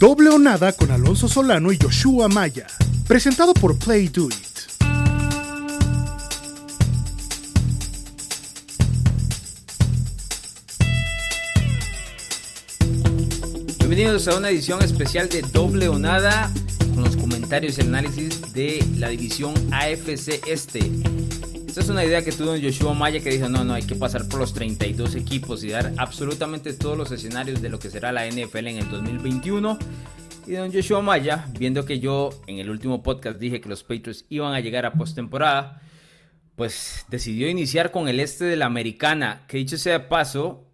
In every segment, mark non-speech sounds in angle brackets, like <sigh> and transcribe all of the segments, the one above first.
Doble o Nada con Alonso Solano y Joshua Maya. Presentado por Play Do It. Bienvenidos a una edición especial de Doble o Nada con los comentarios y análisis de la división AFC Este. Esta es una idea que tuvo Joshua Maya que dijo, no, no, hay que pasar por los 32 equipos y dar absolutamente todos los escenarios de lo que será la NFL en el 2021. Y don Joshua Maya, viendo que yo en el último podcast dije que los Patriots iban a llegar a postemporada, pues decidió iniciar con el este de la americana, que dicho sea de paso,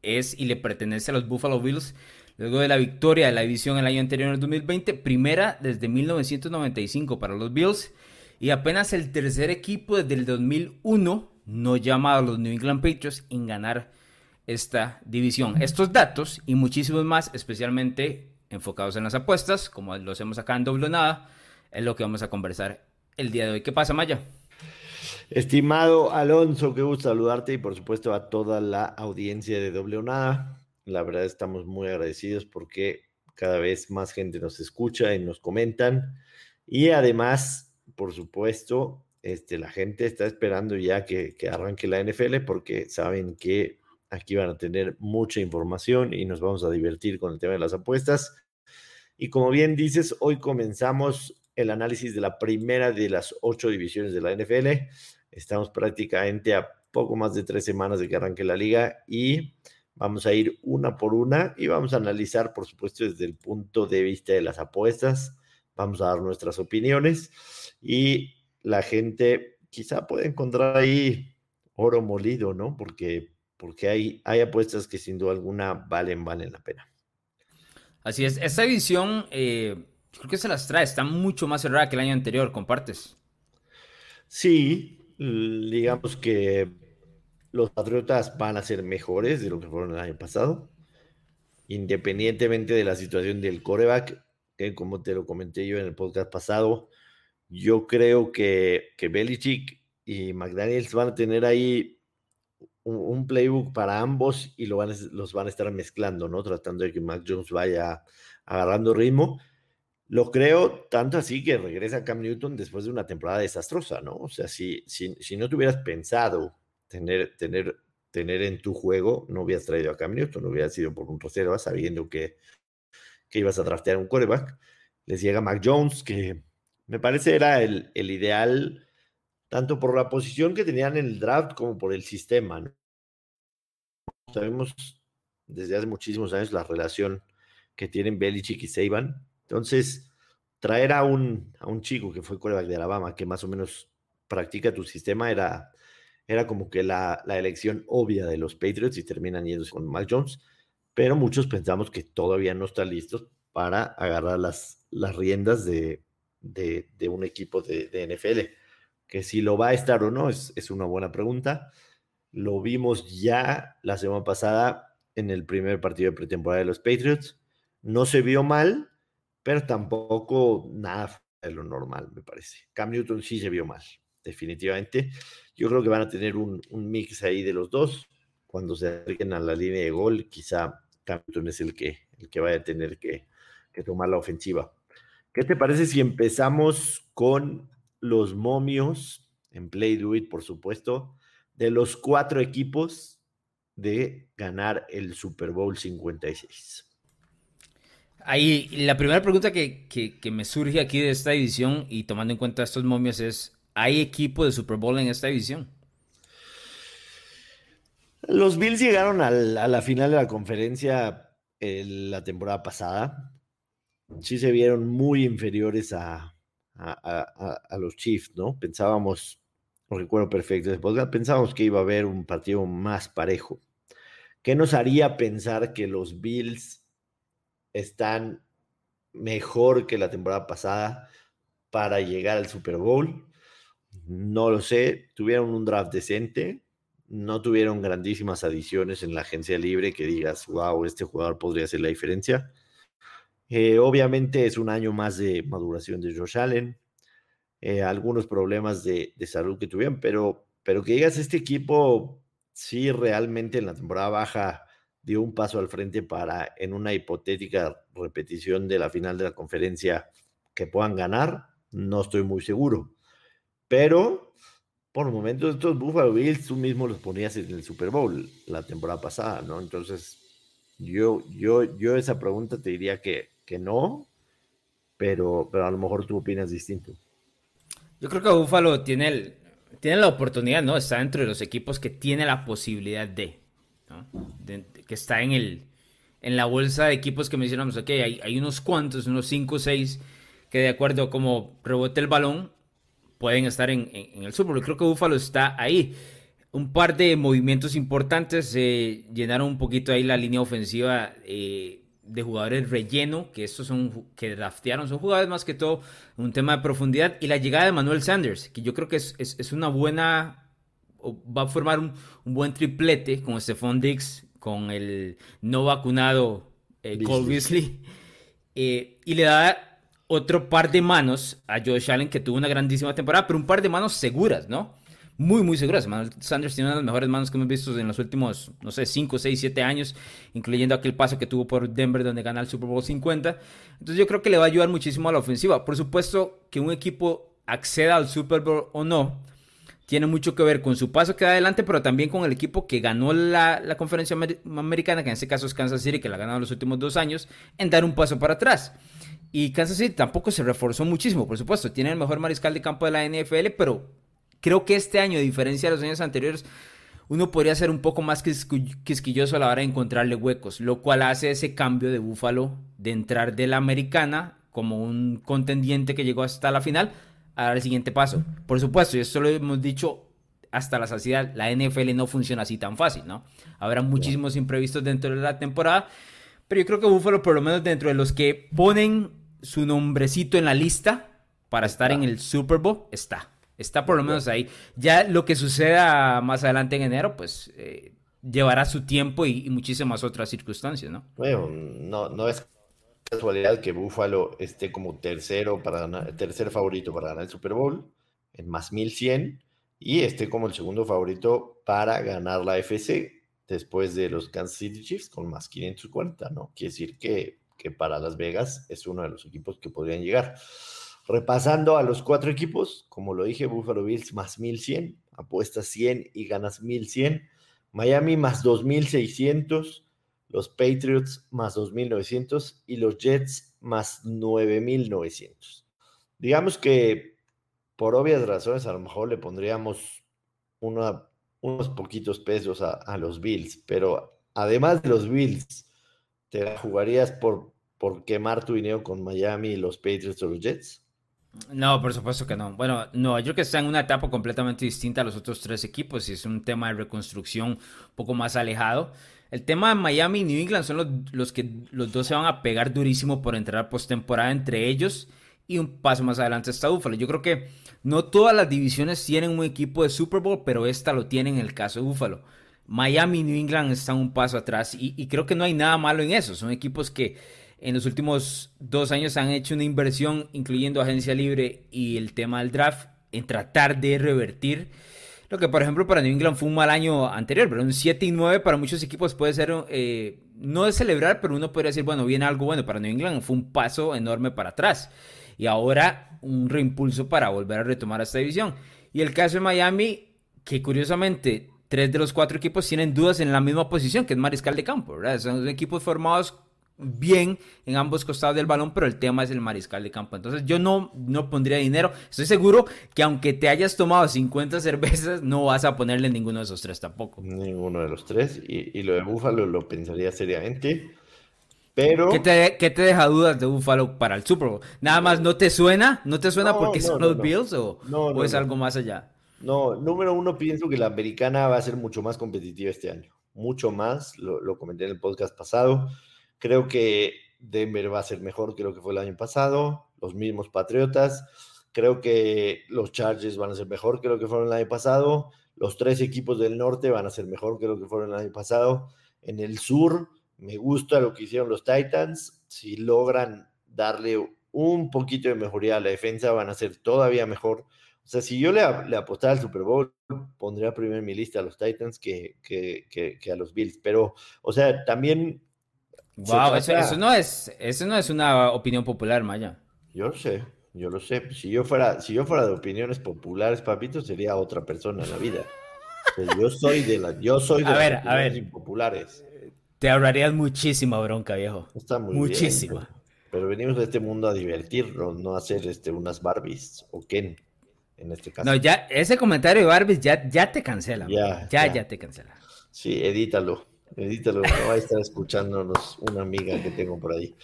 es y le pertenece a los Buffalo Bills, luego de la victoria de la división el año anterior, en el 2020, primera desde 1995 para los Bills y apenas el tercer equipo desde el 2001, no llamado los New England Patriots, en ganar esta división. Estos datos y muchísimos más, especialmente enfocados en las apuestas, como lo hacemos acá en Doble Nada, es lo que vamos a conversar el día de hoy. ¿Qué pasa, Maya? Estimado Alonso, qué gusto saludarte y por supuesto a toda la audiencia de Doble Nada. La verdad estamos muy agradecidos porque cada vez más gente nos escucha y nos comentan. Y además por supuesto, este, la gente está esperando ya que, arranque la NFL porque saben que aquí van a tener mucha información y nos vamos a divertir con el tema de las apuestas. Y como bien dices, hoy comenzamos el análisis de la primera de las ocho divisiones de la NFL. Estamos prácticamente a poco más de tres semanas de que arranque la liga y vamos a ir una por una y vamos a analizar, por supuesto, desde el punto de vista de las apuestas. Vamos a dar nuestras opiniones y la gente quizá puede encontrar ahí oro molido, ¿no? Porque, porque hay, hay apuestas que sin duda alguna valen, valen la pena. Así es, esta edición eh, creo que se las trae, está mucho más cerrada que el año anterior, ¿compartes? Sí, digamos que los Patriotas van a ser mejores de lo que fueron el año pasado, independientemente de la situación del coreback, como te lo comenté yo en el podcast pasado, yo creo que, que Belichick y McDaniels van a tener ahí un, playbook para ambos y van, los van a estar mezclando, ¿no? Tratando de que Mac Jones vaya agarrando ritmo. Lo creo tanto así que regresa Cam Newton después de una temporada desastrosa, ¿no? O sea, si, si, si no te hubieras pensado tener, tener, tener en tu juego, no hubieras traído a Cam Newton, no hubieras sido por un reserva sabiendo que, que ibas a draftear un quarterback. Les llega Mac Jones, que me parece era el, ideal, tanto por la posición que tenían en el draft como por el sistema. Sabemos desde hace muchísimos años la relación que tienen Belichick y Saban. Entonces, traer a un, a un chico que fue quarterback de Alabama, que más o menos practica tu sistema, era, era como que la, la elección obvia de los Patriots y terminan yéndose con Mac Jones. Pero muchos pensamos que todavía no están listos para agarrar las, las riendas de, de, un equipo de, NFL. Que si lo va a estar o no es, es una buena pregunta. Lo vimos ya la semana pasada en el primer partido de pretemporada de los Patriots. No se vio mal, pero tampoco nada de lo normal, me parece. Cam Newton sí se vio mal, definitivamente. Yo creo que van a tener un, mix ahí de los dos. Cuando se acerquen a la línea de gol, quizá Newton es el que, el que vaya a tener que, que tomar la ofensiva. ¿Qué te parece si empezamos con los momios en Play Do It, por supuesto, de los cuatro equipos de ganar el Super Bowl 56? Ahí, la primera pregunta que, me surge aquí de esta edición y tomando en cuenta estos momios es, ¿hay equipo de Super Bowl en esta edición? Los Bills llegaron a la final de la conferencia la temporada pasada sí se vieron muy inferiores a, los Chiefs, ¿no? Pensábamos, recuerdo perfecto, después pensábamos que iba a haber un partido más parejo. ¿Qué nos haría pensar que los Bills están mejor que la temporada pasada para llegar al Super Bowl? No lo sé, tuvieron un draft decente, no tuvieron grandísimas adiciones en la agencia libre que digas, wow, este jugador podría hacer la diferencia eh, obviamente es un año más de maduración de Josh Allen, eh, algunos problemas de, salud que tuvieron, pero, pero que digas, este equipo sí realmente en la temporada baja dio un paso al frente para en una hipotética repetición de la final de la conferencia que puedan ganar, no estoy muy seguro. Pero por momentos estos Buffalo Bills tú mismo los ponías en el Super Bowl la temporada pasada, ¿no? Entonces, yo, yo, yo esa pregunta te diría que, que no, pero, pero a lo mejor tú opinas distinto. Yo creo que Buffalo tiene, el, tiene la oportunidad, ¿no? Está dentro de los equipos que tiene la posibilidad de, ¿no? que está en el en la bolsa de equipos que mencionamos, ok, hay, hay unos cuantos, unos 5 o 6 que de acuerdo a cómo rebote el balón, pueden estar en, el Super Bowl. Creo que Buffalo está ahí. Un par de movimientos importantes eh, llenaron un poquito ahí la línea ofensiva eh, de jugadores relleno, que estos son que draftearon, son jugadores más que todo un tema de profundidad. Y la llegada de Manuel Sanders, que yo creo que es, es, una buena, va a formar un, buen triplete con Stephon Diggs, con el no vacunado eh, Cole Beasley. y le da otro par de manos a Josh Allen, que tuvo una grandísima temporada, pero un par de manos seguras, ¿no? Muy, muy seguras. Sanders tiene una de las mejores manos que hemos visto en los últimos, no sé, 5, 6, 7 años, incluyendo aquel paso que tuvo por Denver donde gana el Super Bowl 50. Entonces yo creo que le va a ayudar muchísimo a la ofensiva. Por supuesto que un equipo acceda al Super Bowl o no, tiene mucho que ver con su paso que da adelante, pero también con el equipo que ganó la, la conferencia americana, que en este caso es Kansas City, que la ha ganado los últimos dos años, en dar un paso para atrás. Y Kansas City tampoco se reforzó muchísimo, por supuesto. Tiene el mejor mariscal de campo de la NFL, pero creo que este año, a diferencia de los años anteriores, uno podría ser un poco más quisquilloso a la hora de encontrarle huecos, lo cual hace ese cambio de Búfalo de entrar de la americana como un contendiente que llegó hasta la final a dar el siguiente paso. Por supuesto, y esto lo hemos dicho hasta la saciedad, la NFL no funciona así tan fácil, ¿no? Habrá muchísimos imprevistos dentro de la temporada pero yo creo que Buffalo, por lo menos dentro de los que ponen su nombrecito en la lista para estar en el Super Bowl, está. Está por lo menos ahí. Ya lo que suceda más adelante en enero, pues eh, llevará su tiempo y, muchísimas otras circunstancias, ¿no? Bueno, no, no es casualidad que Buffalo esté como tercero para ganar, tercer favorito para ganar el Super Bowl en más 1100 y esté como el segundo favorito para ganar la FC después de los Kansas City Chiefs con más 540, ¿no? Quiere decir que, para Las Vegas es uno de los equipos que podrían llegar. Repasando a los cuatro equipos, como lo dije, Buffalo Bills más 1100, apuestas 100 y ganas 1100. Miami más 2600, los Patriots más 2900 y los Jets más 9900. Digamos que por obvias razones a lo mejor le pondríamos unos poquitos pesos a, los Bills, pero además de los Bills, ¿te jugarías por, por quemar tu dinero con Miami, los Patriots o los Jets? No, por supuesto que no. Bueno, no, yo creo que está en una etapa completamente distinta a los otros tres equipos y es un tema de reconstrucción un poco más alejado. El tema de Miami y New England son los, los que los dos se van a pegar durísimo por entrar postemporada entre ellos y un paso más adelante está Buffalo. Yo creo que no todas las divisiones tienen un equipo de Super Bowl, pero esta lo tiene en el caso de Buffalo. Miami y New England están un paso atrás y, creo que no hay nada malo en eso. Son equipos que en los últimos dos años han hecho una inversión, incluyendo agencia libre y el tema del draft, en tratar de revertir. Lo que, por ejemplo, para New England fue un mal año anterior, pero un 7 y 9 para muchos equipos puede ser, eh, no de celebrar, pero uno podría decir, bueno, viene algo bueno. Para New England fue un paso enorme para atrás y ahora un reimpulso para volver a retomar esta división. Y el caso de Miami, que curiosamente tres de los cuatro equipos tienen dudas en la misma posición, que es mariscal de campo, ¿verdad? Son equipos formados bien en ambos costados del balón, pero el tema es el mariscal de campo. Entonces yo no, no pondría dinero. Estoy seguro que aunque te hayas tomado 50 cervezas, no vas a ponerle ninguno de esos tres tampoco. Ninguno de los tres. Y, y lo de Búfalo lo pensaría seriamente. Pero... ¿Qué te, te deja dudas de Buffalo para el Super Bowl? ¿Nada más no te suena? ¿No te suena porque son los Bills o, o es algo más allá? No, número uno, pienso que la americana va a ser mucho más competitiva este año. Mucho más, lo, lo comenté en el podcast pasado. Creo que Denver va a ser mejor que lo que fue el año pasado. Los mismos Patriotas. Creo que los Chargers van a ser mejor que lo que fueron el año pasado. Los tres equipos del norte van a ser mejor que lo que fueron el año pasado. En el sur, me gusta lo que hicieron los Titans. Si logran darle un poquito de mejoría a la defensa, van a ser todavía mejor. O sea, si yo le, le apostara al Super Bowl, pondría primero en mi lista a los Titans que, que, que, a los Bills. Pero, o sea, también. Wow, eso, no es, eso no es una opinión popular, Maya. Yo lo sé, yo lo sé. Si yo fuera, si yo fuera de opiniones populares, papito, sería otra persona en la vida. yo soy de la, yo soy de a ver, a ver. impopulares. Te ahorrarías muchísima bronca, viejo. Está muy muchísima. pero, venimos de este mundo a divertirnos, no a hacer este, unas Barbies o Ken en este caso. No, ya, ese comentario de Barbies ya, ya te cancela. Ya, ya, ya, te cancela. Sí, edítalo. Edítalo, va a estar escuchándonos una amiga que tengo por ahí.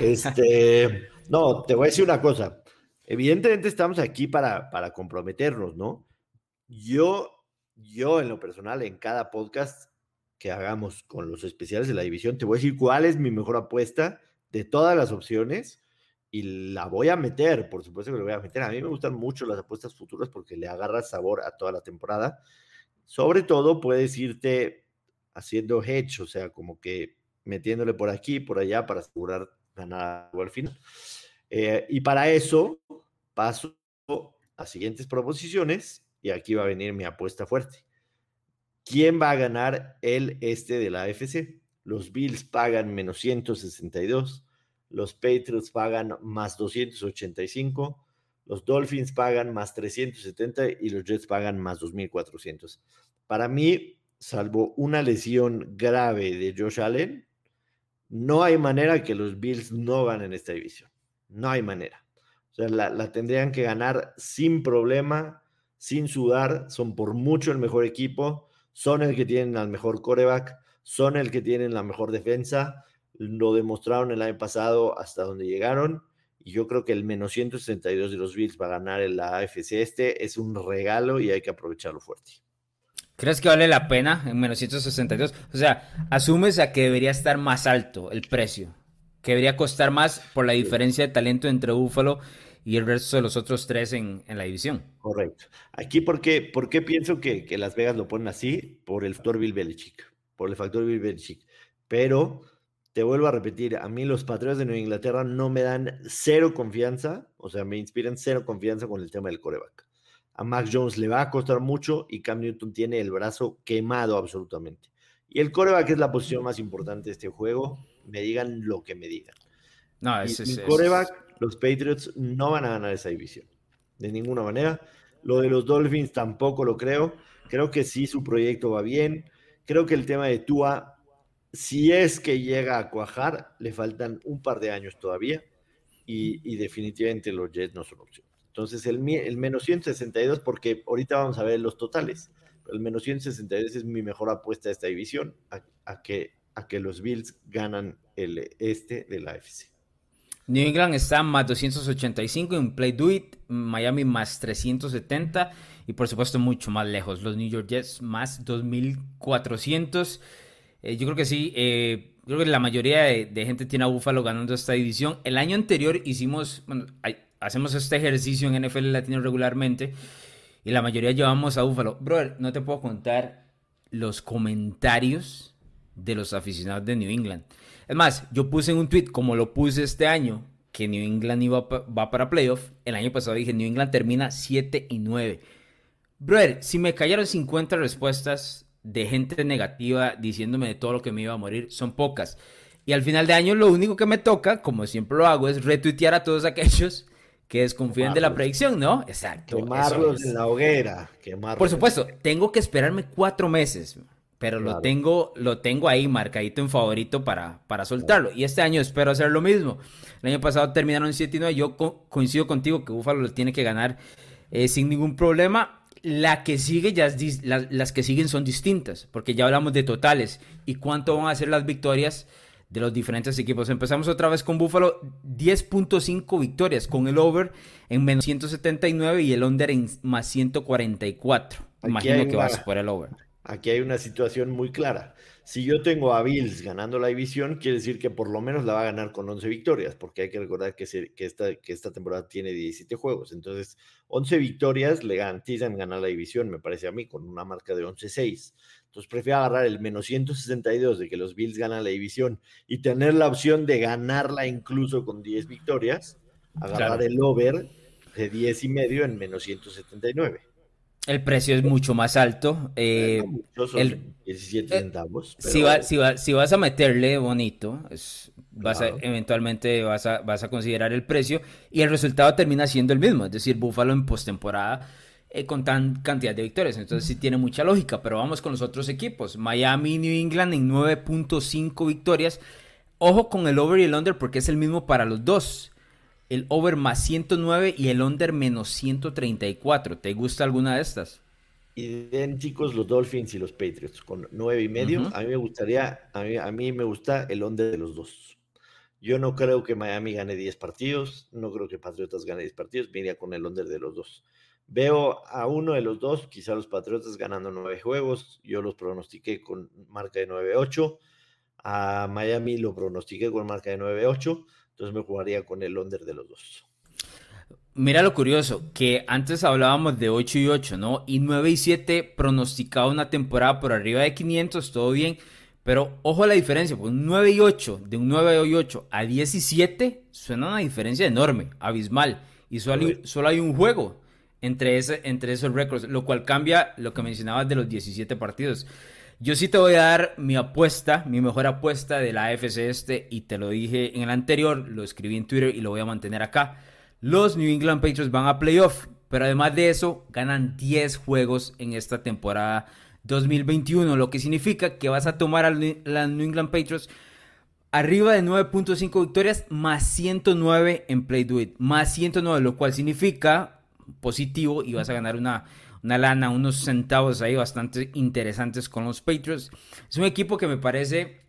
Este, <laughs> no, te voy a decir una cosa. Evidentemente estamos aquí para, para comprometernos, ¿no? Yo, yo en lo personal, en cada podcast que hagamos con los especiales de la división, te voy a decir cuál es mi mejor apuesta de todas las opciones y la voy a meter, por supuesto que la voy a meter. A mí me gustan mucho las apuestas futuras porque le agarra sabor a toda la temporada. Sobre todo puedes irte haciendo hedge, o sea, como que metiéndole por aquí, por allá para asegurar ganar algo al final. Eh, y para eso paso a siguientes proposiciones y aquí va a venir mi apuesta fuerte. ¿Quién va a ganar el este de la AFC? Los Bills pagan menos 162 los Patriots pagan más 285, los Dolphins pagan más 370 y los Jets pagan más 2400. Para mí, salvo una lesión grave de Josh Allen, no hay manera que los Bills no ganen esta división. No hay manera. O sea, la, tendrían que ganar sin problema, sin sudar. Son por mucho el mejor equipo. Son el que tienen al mejor coreback. Son el que tienen la mejor defensa lo demostraron el año pasado hasta donde llegaron. Y yo creo que el menos 162 de los Bills va a ganar en la AFC este es un regalo y hay que aprovecharlo fuerte. ¿Crees que vale la pena en menos 162? O sea, asumes a que debería estar más alto el precio, que debería costar más por la diferencia de talento entre Buffalo y el resto de los otros tres en, la división. Correcto. Aquí, ¿por qué, por qué pienso que, que, Las Vegas lo ponen así? Por el factor Bill Belichick. Por el factor Bill Belichick. Pero te vuelvo a repetir, a mí los Patriotas de Nueva Inglaterra no me dan cero confianza, o sea, me inspiran cero confianza con el tema del coreback. A Max Jones le va a costar mucho y Cam Newton tiene el brazo quemado absolutamente. Y el coreback es la posición más importante de este juego, me digan lo que me digan. No, ese es. coreback, los Patriots no van a ganar esa división, de ninguna manera. Lo de los Dolphins tampoco lo creo. Creo que sí, su proyecto va bien. Creo que el tema de Tua si es que llega a cuajar, le faltan un par de años todavía y, definitivamente los Jets no son opción. Entonces, el, el, menos 162, porque ahorita vamos a ver los totales, el menos 162 es mi mejor apuesta de esta división, a, que, a que los Bills ganan el este de la AFC. New England está más 285 en Play Do It, Miami más 370 y por supuesto mucho más lejos. Los New York Jets más 2400. Eh, yo creo que sí. Eh, creo que la mayoría de, gente tiene a Buffalo ganando esta división. El año anterior hicimos, bueno, hacemos este ejercicio en NFL Latino regularmente y la mayoría llevamos a Buffalo. Brother, no te puedo contar los comentarios de los aficionados de New England. Es más, yo puse en un tweet, como lo puse este año, que New England iba, va para playoff. El año pasado dije, New England termina 7 y 9. Brother, si me cayeron 50 respuestas de gente negativa diciéndome de todo lo que me iba a morir son pocas. Y al final de año lo único que me toca, como siempre lo hago, es retuitear a todos aquellos que desconfían de la predicción, ¿no? Exacto. Quemarlos en la hoguera. Por supuesto, tengo que esperarme cuatro meses, pero lo, tengo, lo tengo ahí marcadito en favorito para, para soltarlo. Y este año espero hacer lo mismo. El año pasado terminaron 7 y 9. Yo coincido contigo que Búfalo lo tiene que ganar eh, sin ningún problema la que sigue ya es, las que siguen son distintas, porque ya hablamos de totales y cuánto van a ser las victorias de los diferentes equipos. Empezamos otra vez con Buffalo, 10.5 victorias, con el over en menos 179 y el under en más 144. Imagino que vas por el over. Aquí hay una situación muy clara. Si yo tengo a Bills ganando la división, quiere decir que por lo menos la va a ganar con 11 victorias, porque hay que recordar que, esta, que esta temporada tiene 17 juegos. Entonces, 11 victorias le garantizan ganar la división, me parece a mí, con una marca de 11-6. Entonces, prefiero agarrar el menos 162 de que los Bills ganan la división y tener la opción de ganarla incluso con 10 victorias, agarrar el over de 10 y medio en menos 179. El precio es mucho más alto. Eh, el, 17 eh, centavos. Si, si, vas a meterle bonito, vas a, eventualmente vas a, vas a considerar el precio y el resultado termina siendo el mismo. Es decir, Buffalo en postemporada eh, con tan cantidad de victorias. Entonces sí tiene mucha lógica. Pero vamos con los otros equipos. Miami y New England en 9.5 victorias. Ojo con el over y el under porque es el mismo para los dos el over más 109 y el under menos 134. ¿Te gusta alguna de estas? Idénticos los Dolphins y los Patriots con 9 y medio. A mí me gustaría, a mí, me gusta el under de los dos. Yo no creo que Miami gane 10 partidos, no creo que Patriotas gane 10 partidos, venía con el under de los dos. Veo a uno de los dos, quizá los Patriotas ganando 9 juegos, yo los pronostiqué con marca de 9-8, a Miami lo pronostiqué con marca de 9-8, entonces me jugaría con el under de los dos. Mira lo curioso, que antes hablábamos de 8 y 8, ¿no? Y 9 y 7 pronosticaba una temporada por arriba de 500, todo bien. Pero ojo a la diferencia, pues un 9 y 8, de un 9 y 8 a 17, suena una diferencia enorme, abismal. Y solo hay, solo hay un juego entre, esos récords, lo cual cambia lo que mencionabas de los 17 partidos. Yo sí te voy a dar mi apuesta, mi mejor apuesta de la AFC este, y te lo dije en el anterior, lo escribí en Twitter y lo voy a mantener acá. Los New England Patriots van a playoff, pero además de eso, ganan 10 juegos en esta temporada 2021, lo que significa que vas a tomar a las New England Patriots arriba de 9.5 victorias más 109 en Play Do It, más 109, lo cual significa positivo y vas a ganar una una lana, unos centavos ahí bastante interesantes con los Patriots. Es un equipo que me parece...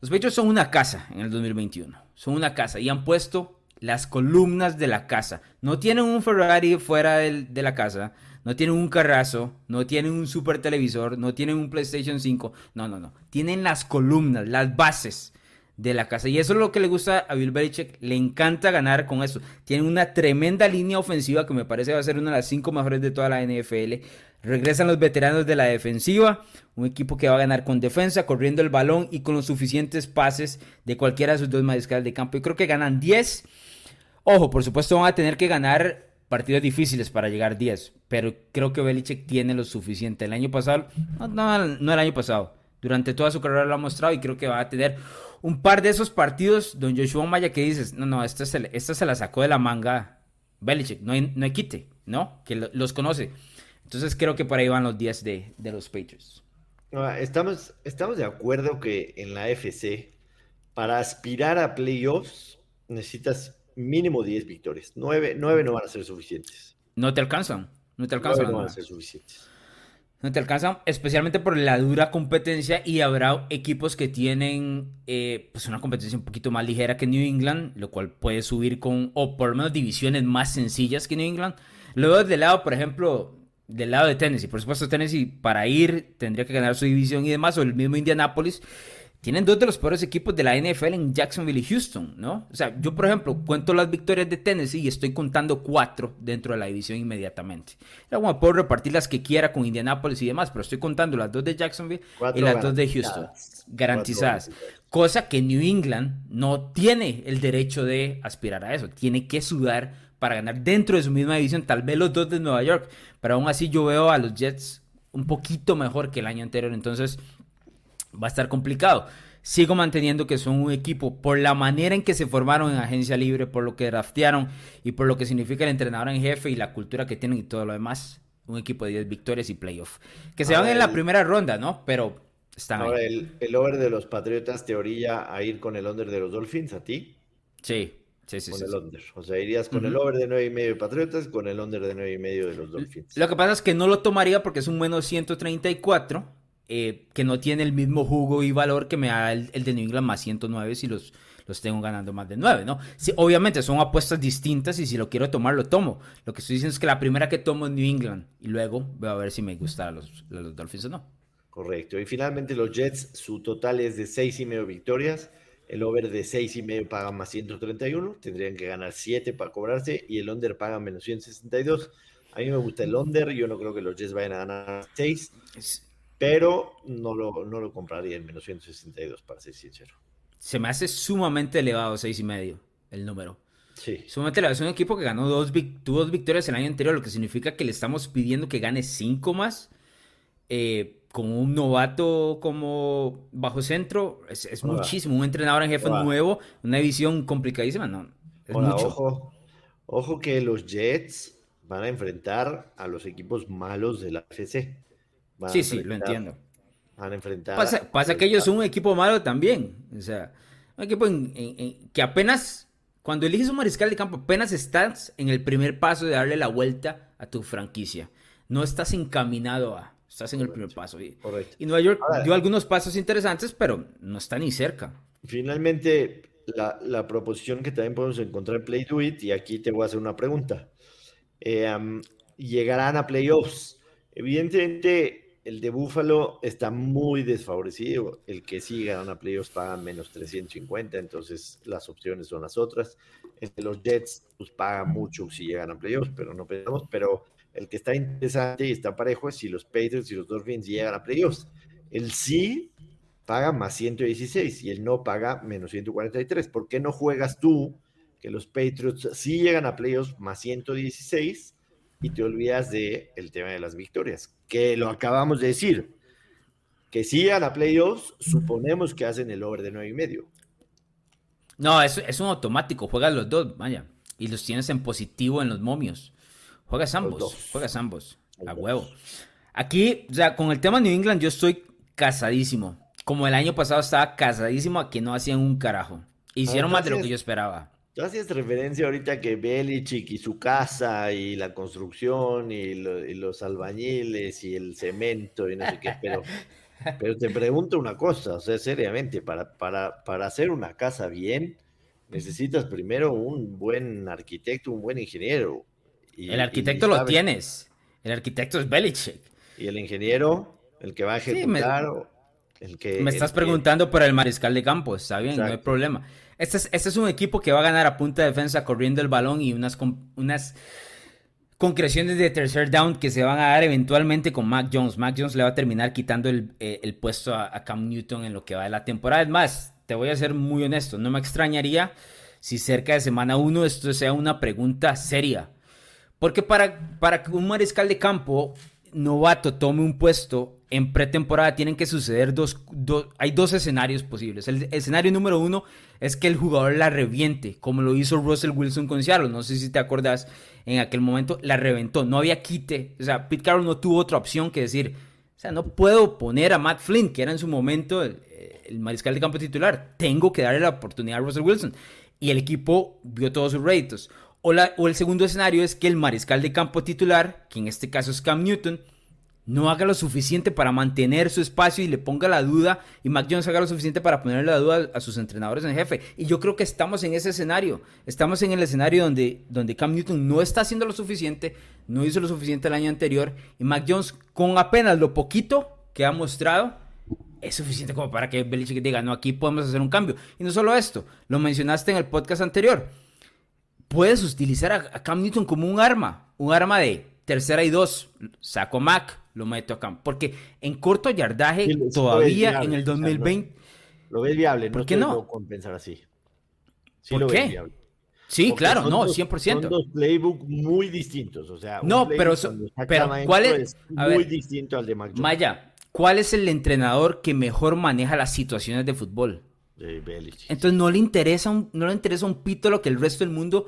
Los Patriots son una casa en el 2021. Son una casa y han puesto las columnas de la casa. No tienen un Ferrari fuera de la casa. No tienen un carrazo, no tienen un super televisor, no tienen un PlayStation 5. No, no, no. Tienen las columnas, las bases de la casa. Y eso es lo que le gusta a Bill Belichick. Le encanta ganar con eso. Tiene una tremenda línea ofensiva que me parece va a ser una de las cinco mejores de toda la NFL. Regresan los veteranos de la defensiva. Un equipo que va a ganar con defensa, corriendo el balón y con los suficientes pases de cualquiera de sus dos mariscales de campo. Y creo que ganan 10. Ojo, por supuesto van a tener que ganar partidos difíciles para llegar 10. Pero creo que Belichick tiene lo suficiente. El año pasado, no, no, no el año pasado. Durante toda su carrera lo ha mostrado y creo que va a tener un par de esos partidos, don Joshua Maya, que dices, no, no, esta se, esta se la sacó de la manga Belichick, no hay, no hay quite, ¿no? Que los conoce. Entonces creo que por ahí van los días de, los Patriots. Estamos, estamos de acuerdo que en la FC, para aspirar a playoffs, necesitas mínimo 10 victorias. 9, no van a ser suficientes. No te alcanzan, no te alcanzan. no van a ser suficientes no te alcanzan, especialmente por la dura competencia y habrá equipos que tienen eh, pues una competencia un poquito más ligera que New England, lo cual puede subir con, o por lo menos divisiones más sencillas que New England. Luego del lado, por ejemplo, del lado de Tennessee, por supuesto Tennessee para ir tendría que ganar su división y demás, o el mismo Indianapolis tienen dos de los peores equipos de la NFL en Jacksonville y Houston, ¿no? O sea, yo, por ejemplo, cuento las victorias de Tennessee y estoy contando cuatro dentro de la división inmediatamente. Luego puedo repartir las que quiera con Indianapolis y demás, pero estoy contando las dos de Jacksonville y las dos de Houston. Garantizadas. Cosa que New England no tiene el derecho de aspirar a eso. Tiene que sudar para ganar dentro de su misma división. Tal vez los dos de Nueva York, pero aún así yo veo a los Jets un poquito mejor que el año anterior. Entonces va a estar complicado. Sigo manteniendo que son un equipo por la manera en que se formaron en agencia libre, por lo que draftearon y por lo que significa el entrenador en jefe y la cultura que tienen y todo lo demás. Un equipo de 10 victorias y playoff. Que se van en la primera ronda, ¿no? Pero están ahora El, el over de los Patriotas te orilla a ir con el under de los Dolphins, ¿a ti? Sí, Sí, sí, con el under. O sea, irías con el over de 9 y medio de Patriotas, con el under de 9 y medio de los Dolphins. Lo que pasa es que no lo tomaría porque es un menos 134 eh, que no tiene el mismo jugo y valor que me da el, de New England más 109 si los, los tengo ganando más de 9, ¿no? Sí, obviamente son apuestas distintas y si lo quiero tomar, lo tomo. Lo que estoy diciendo es que la primera que tomo es New England y luego voy a ver si me gusta los, los Dolphins o no. Correcto. Y finalmente los Jets, su total es de 6 y medio victorias. El over de 6 y medio paga más 131. Tendrían que ganar 7 para cobrarse y el under paga menos 162. A mí me gusta el under. Yo no creo que los Jets vayan a ganar 6 pero no lo, no lo compraría en menos 162, para ser sincero. Se me hace sumamente elevado, seis y medio, el número. Sí. Sumamente es un equipo que ganó dos, tuvo dos victorias el año anterior, lo que significa que le estamos pidiendo que gane cinco más. Eh, con un novato como bajo centro, es, muchísimo. Un entrenador en jefe nuevo, una división complicadísima, no. Es mucho. Ojo, ojo que los Jets van a enfrentar a los equipos malos de la FC. Sí, sí, lo entiendo. Van a enfrentar. Pasa, pasa que ellos son un equipo malo también. O sea, un equipo que apenas, cuando eliges un mariscal de campo, apenas estás en el primer paso de darle la vuelta a tu franquicia. No estás encaminado a. Estás en el primer paso. Y, y Nueva York dio algunos pasos interesantes, pero no está ni cerca. Finalmente, la, la, proposición que también podemos encontrar en Play Do It, y aquí te voy a hacer una pregunta. Eh, llegarán a playoffs. Evidentemente, el de Buffalo está muy desfavorecido. El que sí gana a playoffs paga menos 350, entonces las opciones son las otras. Los Jets, pues paga mucho si llegan a playoffs, pero no pensamos. Pero el que está interesante y está parejo es si los Patriots y los Dolphins llegan a playoffs. El sí paga más 116 y el no paga menos 143. ¿Por qué no juegas tú que los Patriots sí llegan a playoffs más 116 y te olvidas de el tema de las victorias? Que lo acabamos de decir. Que si llegan a playoffs, suponemos que hacen el over de 9 y medio. No, es, es un automático. Juegas los dos, vaya. Y los tienes en positivo en los momios. Juegas ambos, juegas ambos, a huevo. Aquí, o sea, con el tema New England yo estoy casadísimo. Como el año pasado estaba casadísimo a que no hacían un carajo. Hicieron más de lo que yo esperaba. Tú hacías referencia ahorita que Belichick y su casa y la construcción y, los albañiles y el cemento y no sé qué, pero, pero te pregunto una cosa, o sea, seriamente, para, para, para hacer una casa bien, necesitas primero un buen arquitecto, un buen ingeniero, el arquitecto lo tienes. El arquitecto es Belichick. Y el ingeniero, el que va a ejecutar. me, el que, me estás preguntando por el mariscal de campo. Está bien, no hay problema. Este es, este es un equipo que va a ganar a punta de defensa corriendo el balón y unas, concreciones de tercer down que se van a dar eventualmente con Mac Jones. Mac Jones le va a terminar quitando el, eh, puesto a, Cam Newton en lo que va de la temporada. Es más, te voy a ser muy honesto, no me extrañaría si cerca de semana 1 esto sea una pregunta seria porque para, un mariscal de campo novato tome un puesto en pretemporada tienen que suceder dos, hay dos escenarios posibles. El escenario número uno es que el jugador la reviente, como lo hizo Russell Wilson con Seattle. No sé si te acuerdas, en aquel momento la reventó, no había quite. O sea, Pete Carroll no tuvo otra opción que decir, o sea, no puedo poner a Matt Flynn, que era en su momento el, el mariscal de campo titular. Tengo que darle la oportunidad a Russell Wilson. Y el equipo vio todos sus réditos. O, el segundo escenario es que el mariscal de campo titular, que en este caso es Cam Newton, no haga lo suficiente para mantener su espacio y le ponga la duda, y Mac Jones haga lo suficiente para ponerle la duda a sus entrenadores en jefe. Y yo creo que estamos en ese escenario. Estamos en el escenario donde, donde Cam Newton no está haciendo lo suficiente, no hizo lo suficiente el año anterior, y Mac Jones, con apenas lo poquito que ha mostrado, es suficiente como para que Belichick diga, no, aquí podemos hacer un cambio. Y no solo esto, lo mencionaste en el podcast anterior puedes utilizar a, Cam Newton como un arma, un arma de tercera y dos, saco Mac, lo meto a Cam, porque en corto yardaje todavía en el 2020 lo ves viable, ¿por qué no? compensar así. ¿Por qué? Sí, claro, no, 100%. Son dos playbooks muy distintos, o sea, no, pero, pero ¿cuál es? muy distinto al de Mac Maya, ¿cuál es el entrenador que mejor maneja las situaciones de fútbol? Entonces no le interesa un, no le interesa un pito lo que el resto del mundo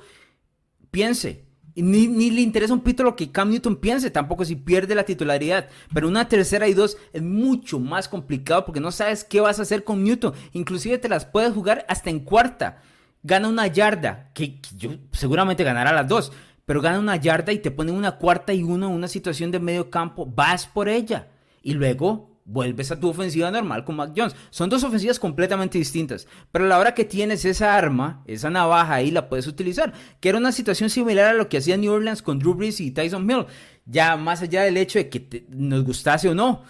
piense. Ni, ni, le interesa un pito lo que Cam Newton piense, tampoco si pierde la titularidad. Pero una tercera y dos es mucho más complicado porque no sabes qué vas a hacer con Newton. Inclusive te las puedes jugar hasta en cuarta. Gana una yarda, que, yo seguramente ganará las dos, pero gana una yarda y te pone una cuarta y uno en una situación de medio campo. Vas por ella. Y luego vuelves a tu ofensiva normal con Mac Jones. Son dos ofensivas completamente distintas, pero a la hora que tienes esa arma, esa navaja ahí la puedes utilizar, que era una situación similar a lo que hacía New Orleans con Drew Brees y Tyson Hill, ya más allá del hecho de que nos gustase o no.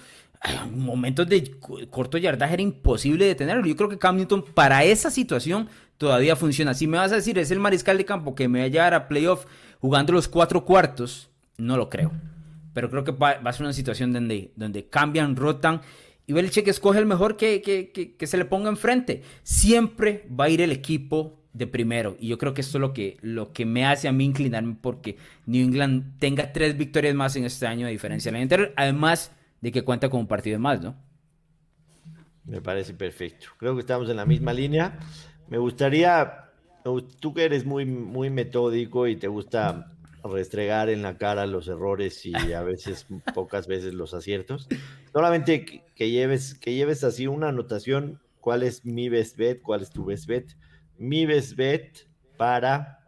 Momentos de corto yardaje era imposible detenerlo. Yo creo que Cam Newton para esa situación todavía funciona. Si me vas a decir es el mariscal de campo que me va a llevar a playoff jugando los cuatro cuartos, no lo creo pero creo que va, a ser una situación donde, donde cambian, rotan y que escoge el mejor que, que, que, se le ponga enfrente. Siempre va a ir el equipo de primero. Y yo creo que esto es lo que, lo que me hace a mí inclinarme porque New England tenga tres victorias más en este año de diferencia además de que cuenta con un partido más, ¿no? Me parece perfecto. Creo que estamos en la misma línea. Me gustaría, tú que eres muy, muy metódico y te gusta restregar en la cara los errores y a veces, pocas veces los aciertos, solamente que, lleves, que lleves así una anotación, cuál es mi best bet, cuál es tu best bet. Mi best bet para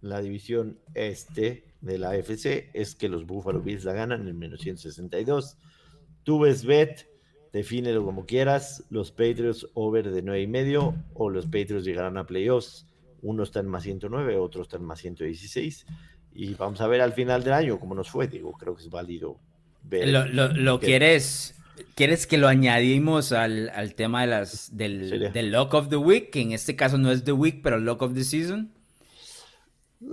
la división este de la AFC es que los Buffalo Bills la ganan en menos 162. Tu best bet defínelo como quieras, los Patriots over de 9 y medio o los Patriots llegarán a playoffs. Uno está en más 109, otro está en más 116. Y vamos a ver al final del año cómo nos fue. Digo, creo que es válido ver. ¿Lo, quieres, quieres que lo añadimos al, tema de las, del, del, Lock of the Week? Que en este caso no es The Week, pero Lock of the Season.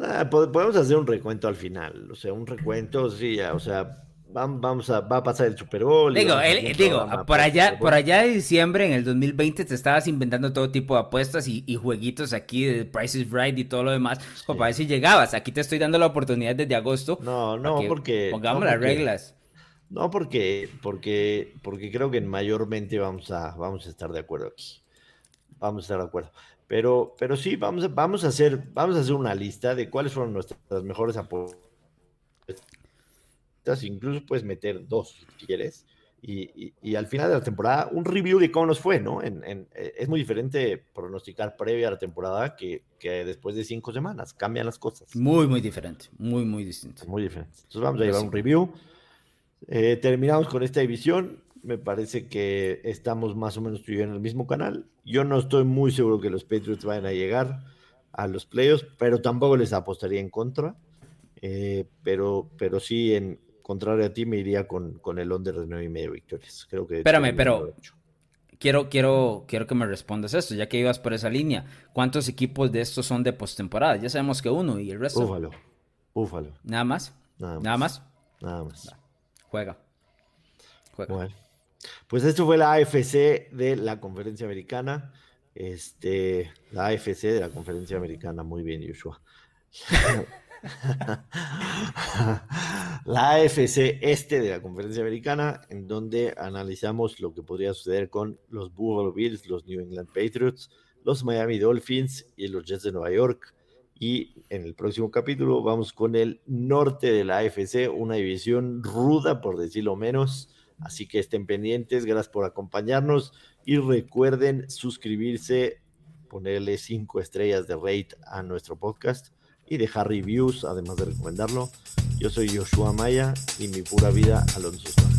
Ah, podemos hacer un recuento al final. O sea, un recuento, sí, o sea, vamos a, va a pasar el Super Bowl. Digo, digo por allá, por allá de diciembre en el 2020 te estabas inventando todo tipo de apuestas y, jueguitos aquí de Price is Right y todo lo demás, para ver si llegabas. Aquí te estoy dando la oportunidad desde agosto. No, no, porque... Pongamos las reglas. No, porque, porque, porque creo que mayormente vamos a, vamos a estar de acuerdo aquí. Vamos a estar de acuerdo. Pero, pero sí, vamos a, vamos a hacer, vamos a hacer una lista de cuáles fueron nuestras mejores apuestas incluso puedes meter dos si quieres. Y, al final de la temporada, un review de cómo nos fue, ¿no? En, eh, es muy diferente pronosticar previa a la temporada que, que, después de cinco semanas. Cambian las cosas. Muy, muy diferente. Muy, muy distinto. Muy diferente. Entonces vamos a llevar un review. Eh, terminamos con esta división. Me parece que estamos más o menos tú y yo en el mismo canal. Yo no estoy muy seguro que los Patriots vayan a llegar a los playoffs, pero tampoco les apostaría en contra. Eh, pero, pero sí en, contrario a ti, me iría con, con el under de nueve y medio victorias. Creo que. Espérame, pero. Quiero, quiero, quiero que me respondas esto, ya que ibas por esa línea. ¿Cuántos equipos de estos son de postemporada? Ya sabemos que uno y el resto. Búfalo. Búfalo. ¿Nada más? Nada más. Nada más. Juega. Juega. Bueno. Pues esto fue la AFC de la conferencia americana. Este, la AFC de la conferencia americana. Muy bien, Joshua. <laughs> <laughs> la AFC este de la conferencia americana, en donde analizamos lo que podría suceder con los Buffalo Bills, los New England Patriots, los Miami Dolphins y los Jets de Nueva York. Y en el próximo capítulo vamos con el norte de la AFC, una división ruda, por decirlo menos. Así que estén pendientes, gracias por acompañarnos y recuerden suscribirse, ponerle cinco estrellas de rate a nuestro podcast y dejar reviews, además de recomendarlo. Yo soy Joshua Maya y mi pura vida Alonso Suárez.